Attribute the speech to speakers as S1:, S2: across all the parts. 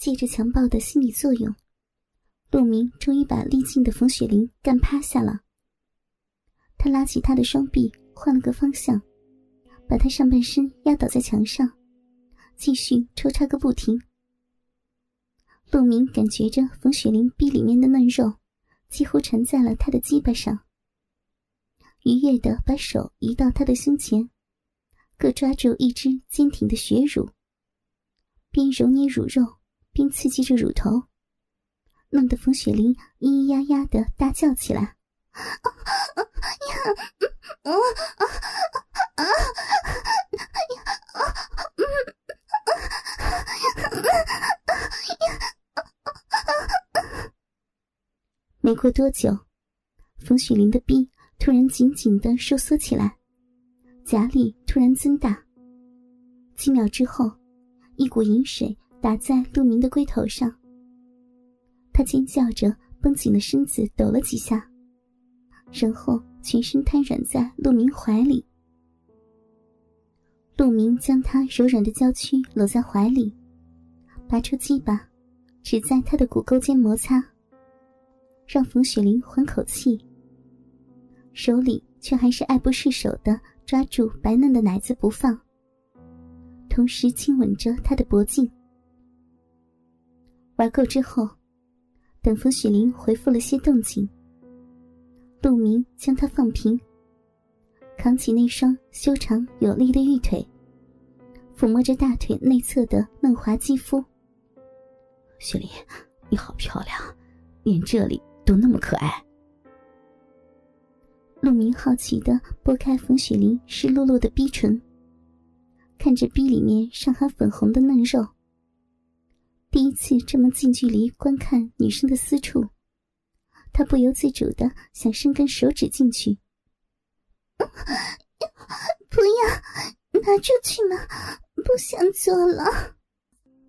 S1: 借着强暴的心理作用，陆明终于把历尽的冯雪玲干趴下了。他拉起她的双臂，换了个方向，把她上半身压倒在墙上，继续抽插个不停。陆明感觉着冯雪玲臂里面的嫩肉几乎缠在了他的鸡巴上，愉悦的把手移到他的胸前，各抓住一只坚挺的血乳，边揉捏乳肉。边刺激着乳头，弄得冯雪玲咿咿呀呀的大叫起来：“！没过多久，冯雪玲的臂突然紧紧的收缩起来，夹力突然增大。几秒之后，一股饮水。打在陆明的龟头上，他尖叫着，绷紧了身子，抖了几下，然后全身瘫软在陆明怀里。陆明将他柔软的娇躯搂在怀里，拔出鸡巴，只在他的骨沟间摩擦，让冯雪玲缓口气，手里却还是爱不释手的抓住白嫩的奶子不放，同时亲吻着他的脖颈。玩够之后，等冯雪玲恢复了些动静，陆明将她放平，扛起那双修长有力的玉腿，抚摸着大腿内侧的嫩滑肌肤。
S2: 雪玲，你好漂亮，连这里都那么可爱。
S1: 陆明好奇的拨开冯雪玲湿漉漉的逼唇，看着逼里面尚含粉红的嫩肉。第一次这么近距离观看女生的私处，他不由自主的想伸根手指进去。不要，拿出去嘛，不想做了。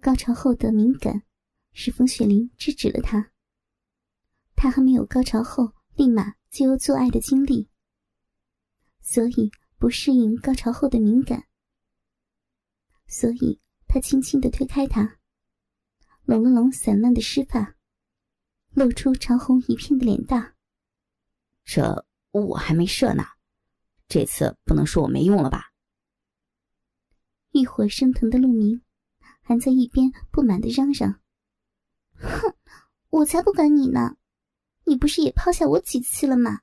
S1: 高潮后的敏感，使冯雪玲制止了他。他还没有高潮后立马就有做爱的经历，所以不适应高潮后的敏感，所以他轻轻的推开他。拢了拢散乱的湿发，露出潮红一片的脸蛋。
S2: 这我还没射呢，这次不能说我没用了吧？
S1: 欲火升腾的陆明还在一边不满的嚷嚷：“哼，我才不管你呢！你不是也抛下我几次了吗？”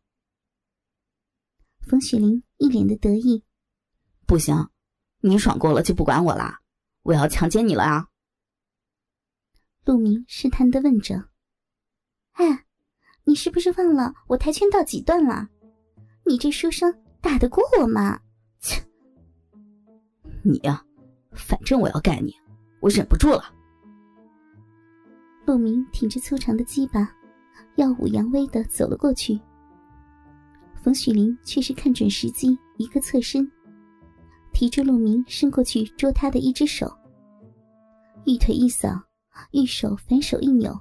S1: 冯雪玲一脸的得意：“
S2: 不行，你爽够了就不管我了，我要强奸你了啊！”
S1: 陆明试探的问着：“哎，你是不是忘了我跆拳道几段了？你这书生打得过我吗？”切！
S2: 你呀，反正我要干你，我忍不住了。
S1: 陆明挺着粗长的鸡巴，耀武扬威的走了过去。冯雪玲却是看准时机，一个侧身，提着陆明伸过去捉他的一只手，一腿一扫。玉手反手一扭，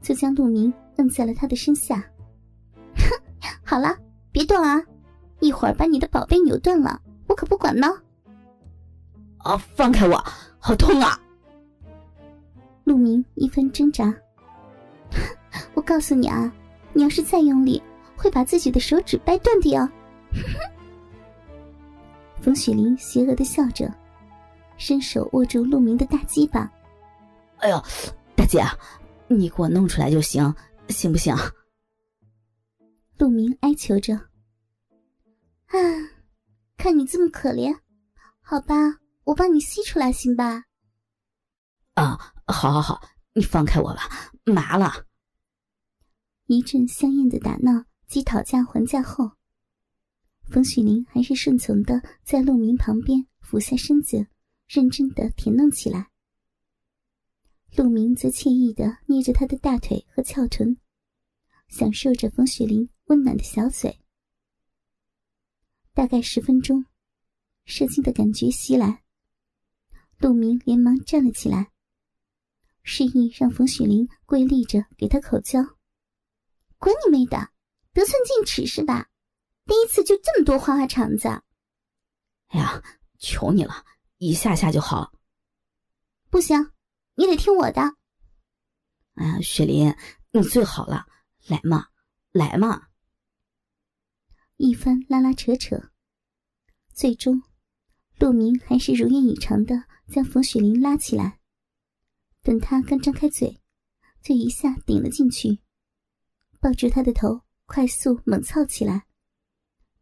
S1: 就将陆明摁在了他的身下。哼，好了，别动啊！一会儿把你的宝贝扭断了，我可不管呢。
S2: 啊，放开我，好痛啊！
S1: 陆明一番挣扎。我告诉你啊，你要是再用力，会把自己的手指掰断的哟。冯雪玲邪恶的笑着，伸手握住陆明的大鸡巴。
S2: 哎呦，大姐，你给我弄出来就行，行不行？
S1: 陆明哀求着。啊，看你这么可怜，好吧，我帮你吸出来，行吧？
S2: 啊，好，好，好，你放开我吧，麻了。
S1: 一阵香艳的打闹及讨价还价后，冯雪玲还是顺从的在陆明旁边俯下身子，认真的舔弄起来。陆明则惬意的捏着她的大腿和翘臀，享受着冯雪玲温暖的小嘴。大概十分钟，射精的感觉袭来，陆明连忙站了起来，示意让冯雪玲跪立着给他口交。管你妹的，得寸进尺是吧？第一次就这么多花花肠子？
S2: 哎呀，求你了，一下下就好。
S1: 不行。你得听我的。
S2: 哎呀，雪林，你最好了，来嘛，来嘛。
S1: 一番拉拉扯扯，最终，陆明还是如愿以偿的将冯雪林拉起来。等他刚张开嘴，就一下顶了进去，抱住他的头，快速猛操起来，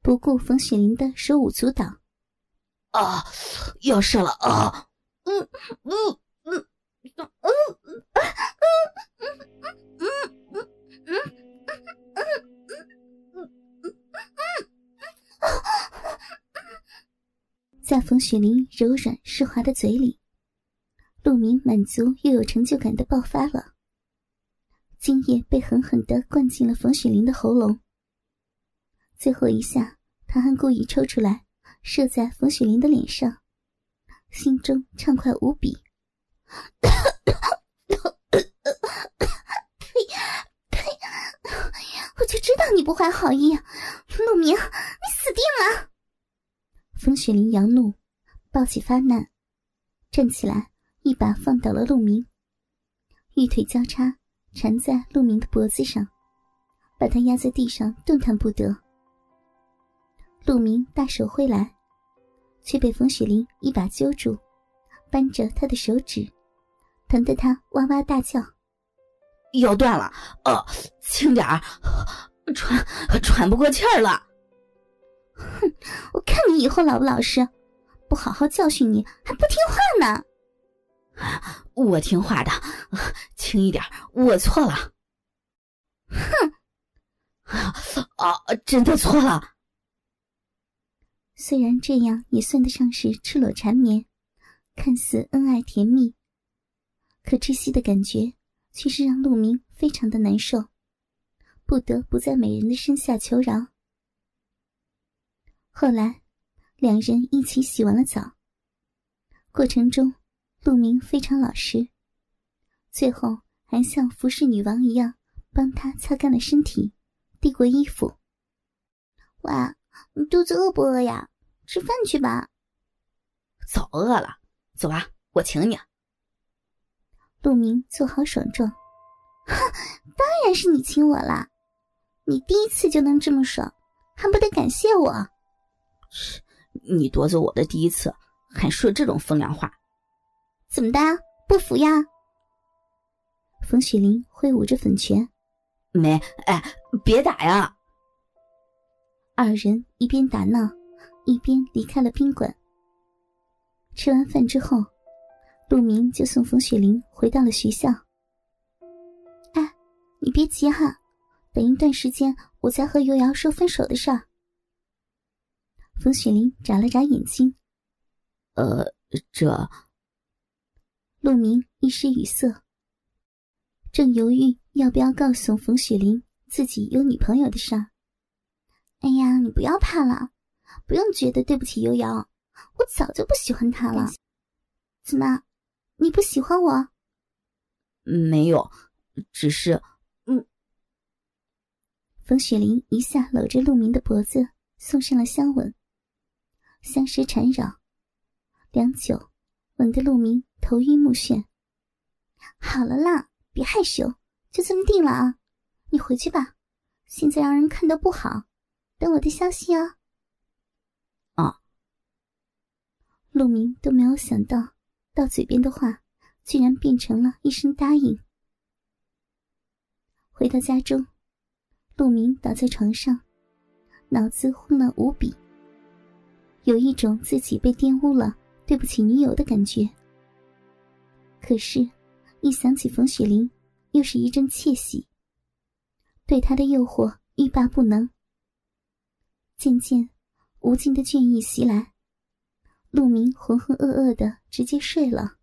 S1: 不顾冯雪林的手舞足蹈。
S2: 啊，要射了啊！嗯嗯。
S1: 在冯雪玲柔软湿滑的嘴里，陆明满足又有成就感的爆发了。精液被狠狠的灌进了冯雪玲的喉咙。最后一下，他还故意抽出来射在冯雪玲的脸上，心中畅快无比。呸呸！我就知道你不怀好意，陆明，你死定了！冯雪玲扬怒，抱起发难，站起来，一把放倒了陆明，玉腿交叉缠在陆明的脖子上，把他压在地上，动弹不得。陆明大手挥来，却被冯雪玲一把揪住，扳着他的手指，疼得他哇哇大叫：“
S2: 腰断了！呃，轻点儿，喘喘不过气儿了。”
S1: 哼，我看你以后老不老实，不好好教训你，还不听话呢。
S2: 我听话的，轻一点，我错了。
S1: 哼，
S2: 啊，真的错了。
S1: 虽然这样也算得上是赤裸缠绵，看似恩爱甜蜜，可窒息的感觉却是让陆明非常的难受，不得不在美人的身下求饶。后来，两人一起洗完了澡。过程中，陆明非常老实，最后还像服侍女王一样帮他擦干了身体，递过衣服。喂，你肚子饿不饿呀？吃饭去吧。
S2: 早饿了，走吧，我请你。
S1: 陆明做好爽状，哼，当然是你亲我啦！你第一次就能这么爽，还不得感谢我？
S2: 你夺走我的第一次，还说这种风凉话，
S1: 怎么的？不服呀？冯雪玲挥舞着粉拳，
S2: 没，哎，别打呀！
S1: 二人一边打闹，一边离开了宾馆。吃完饭之后，陆明就送冯雪玲回到了学校。哎，你别急哈，等一段时间我再和尤瑶说分手的事儿。冯雪玲眨了眨眼睛，
S2: 呃，这……
S1: 陆明一时语塞，正犹豫要不要告诉冯雪玲自己有女朋友的事儿。哎呀，你不要怕了，不用觉得对不起悠瑶，我早就不喜欢她了。怎么，你不喜欢我？
S2: 没有，只是……嗯。
S1: 冯雪玲一下搂着陆明的脖子，送上了香吻。相舌缠绕，良久，吻得陆明头晕目眩。好了啦，别害羞，就这么定了啊！你回去吧，现在让人看到不好。等我的消息哦。
S2: 啊！
S1: 陆明都没有想到，到嘴边的话，竟然变成了一声答应。回到家中，陆明倒在床上，脑子混乱无比。有一种自己被玷污了、对不起女友的感觉。可是，一想起冯雪玲，又是一阵窃喜。对他的诱惑欲罢不能。渐渐，无尽的倦意袭来，陆明浑浑噩噩的直接睡了。